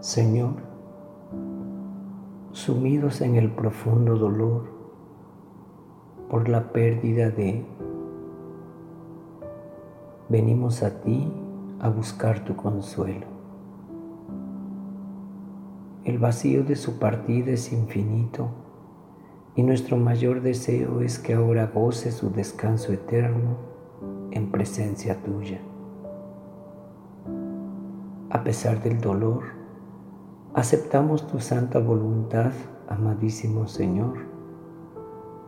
Señor, sumidos en el profundo dolor por la pérdida de, venimos a ti a buscar tu consuelo. El vacío de su partida es infinito y nuestro mayor deseo es que ahora goce su descanso eterno en presencia tuya. A pesar del dolor, aceptamos tu santa voluntad, amadísimo Señor,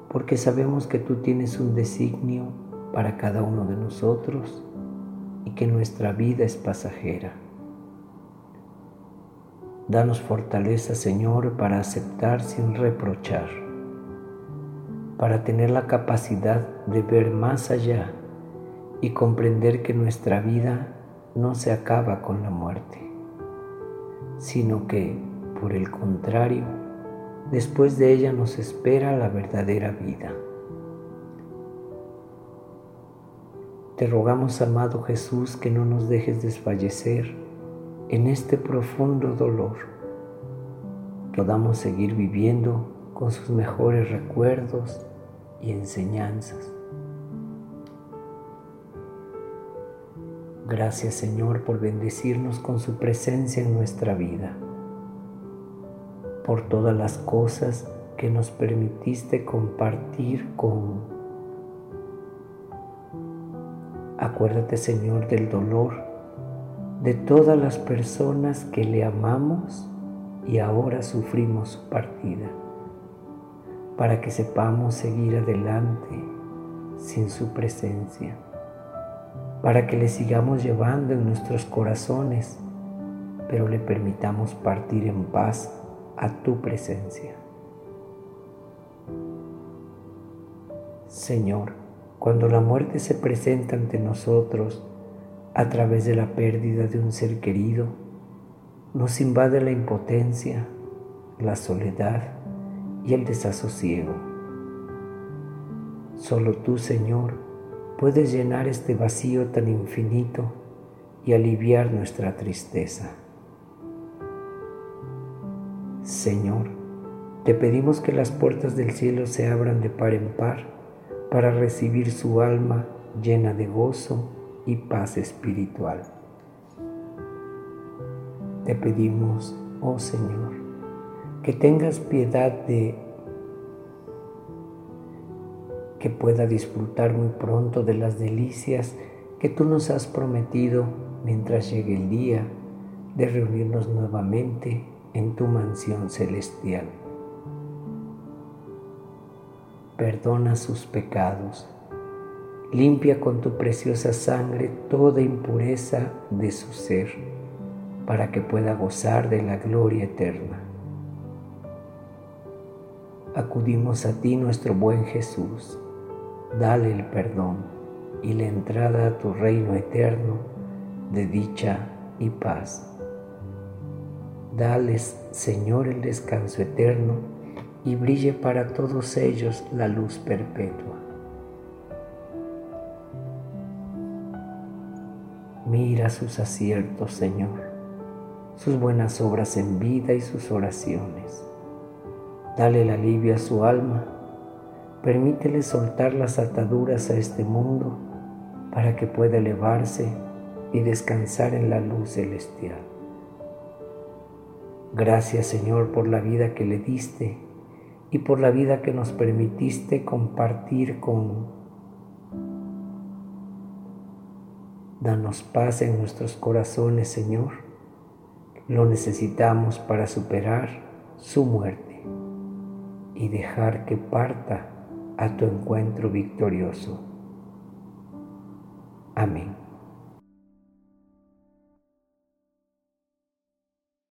porque sabemos que tú tienes un designio para cada uno de nosotros y que nuestra vida es pasajera. Danos fortaleza, Señor, para aceptar sin reprochar para tener la capacidad de ver más allá y comprender que nuestra vida no se acaba con la muerte, sino que, por el contrario, después de ella nos espera la verdadera vida. Te rogamos, amado Jesús, que no nos dejes desfallecer en este profundo dolor. Podamos seguir viviendo con sus mejores recuerdos y enseñanzas. Gracias Señor por bendecirnos con su presencia en nuestra vida, por todas las cosas que nos permitiste compartir con. Acuérdate Señor del dolor de todas las personas que le amamos y ahora sufrimos su partida para que sepamos seguir adelante sin su presencia, para que le sigamos llevando en nuestros corazones, pero le permitamos partir en paz a tu presencia. Señor, cuando la muerte se presenta ante nosotros a través de la pérdida de un ser querido, nos invade la impotencia, la soledad, y el desasosiego. Solo tú, Señor, puedes llenar este vacío tan infinito y aliviar nuestra tristeza. Señor, te pedimos que las puertas del cielo se abran de par en par para recibir su alma llena de gozo y paz espiritual. Te pedimos, oh Señor, que tengas piedad de que pueda disfrutar muy pronto de las delicias que tú nos has prometido mientras llegue el día de reunirnos nuevamente en tu mansión celestial. Perdona sus pecados, limpia con tu preciosa sangre toda impureza de su ser, para que pueda gozar de la gloria eterna acudimos a ti nuestro buen Jesús. Dale el perdón y la entrada a tu reino eterno de dicha y paz. Dales, Señor, el descanso eterno y brille para todos ellos la luz perpetua. Mira sus aciertos, Señor, sus buenas obras en vida y sus oraciones Dale el alivio a su alma. Permítele soltar las ataduras a este mundo para que pueda elevarse y descansar en la luz celestial. Gracias Señor por la vida que le diste y por la vida que nos permitiste compartir con. Danos paz en nuestros corazones, Señor. Lo necesitamos para superar su muerte y dejar que parta a tu encuentro victorioso. Amén.